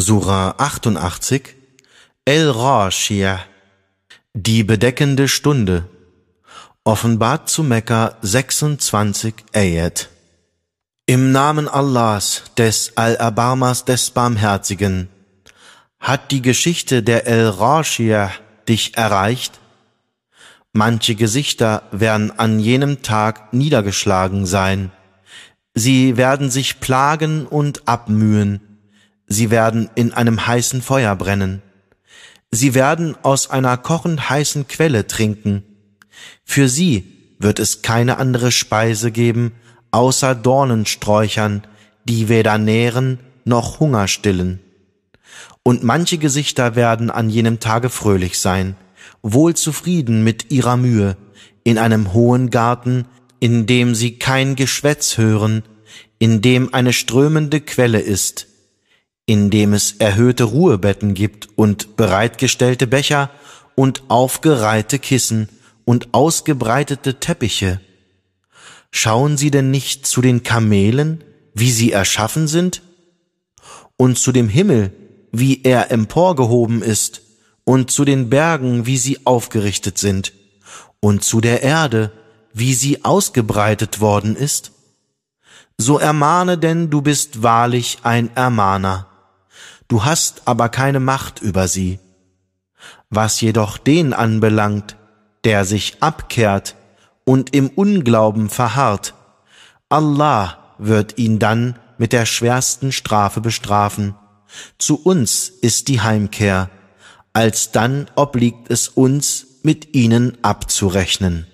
Surah 88 El-Rashiyah Die bedeckende Stunde Offenbart zu Mekka 26 Ayat Im Namen Allahs, des Al-Abamas, des Barmherzigen, hat die Geschichte der El-Rashiyah dich erreicht? Manche Gesichter werden an jenem Tag niedergeschlagen sein. Sie werden sich plagen und abmühen. Sie werden in einem heißen Feuer brennen. Sie werden aus einer kochend heißen Quelle trinken. Für sie wird es keine andere Speise geben, außer Dornensträuchern, die weder nähren noch Hunger stillen. Und manche Gesichter werden an jenem Tage fröhlich sein, wohl zufrieden mit ihrer Mühe, in einem hohen Garten, in dem sie kein Geschwätz hören, in dem eine strömende Quelle ist, in dem es erhöhte Ruhebetten gibt und bereitgestellte Becher und aufgereihte Kissen und ausgebreitete Teppiche. Schauen Sie denn nicht zu den Kamelen, wie sie erschaffen sind? Und zu dem Himmel, wie er emporgehoben ist, und zu den Bergen, wie sie aufgerichtet sind, und zu der Erde, wie sie ausgebreitet worden ist? So ermahne denn, du bist wahrlich ein Ermahner. Du hast aber keine Macht über sie. Was jedoch den anbelangt, der sich abkehrt und im Unglauben verharrt, Allah wird ihn dann mit der schwersten Strafe bestrafen. Zu uns ist die Heimkehr, alsdann obliegt es uns, mit ihnen abzurechnen.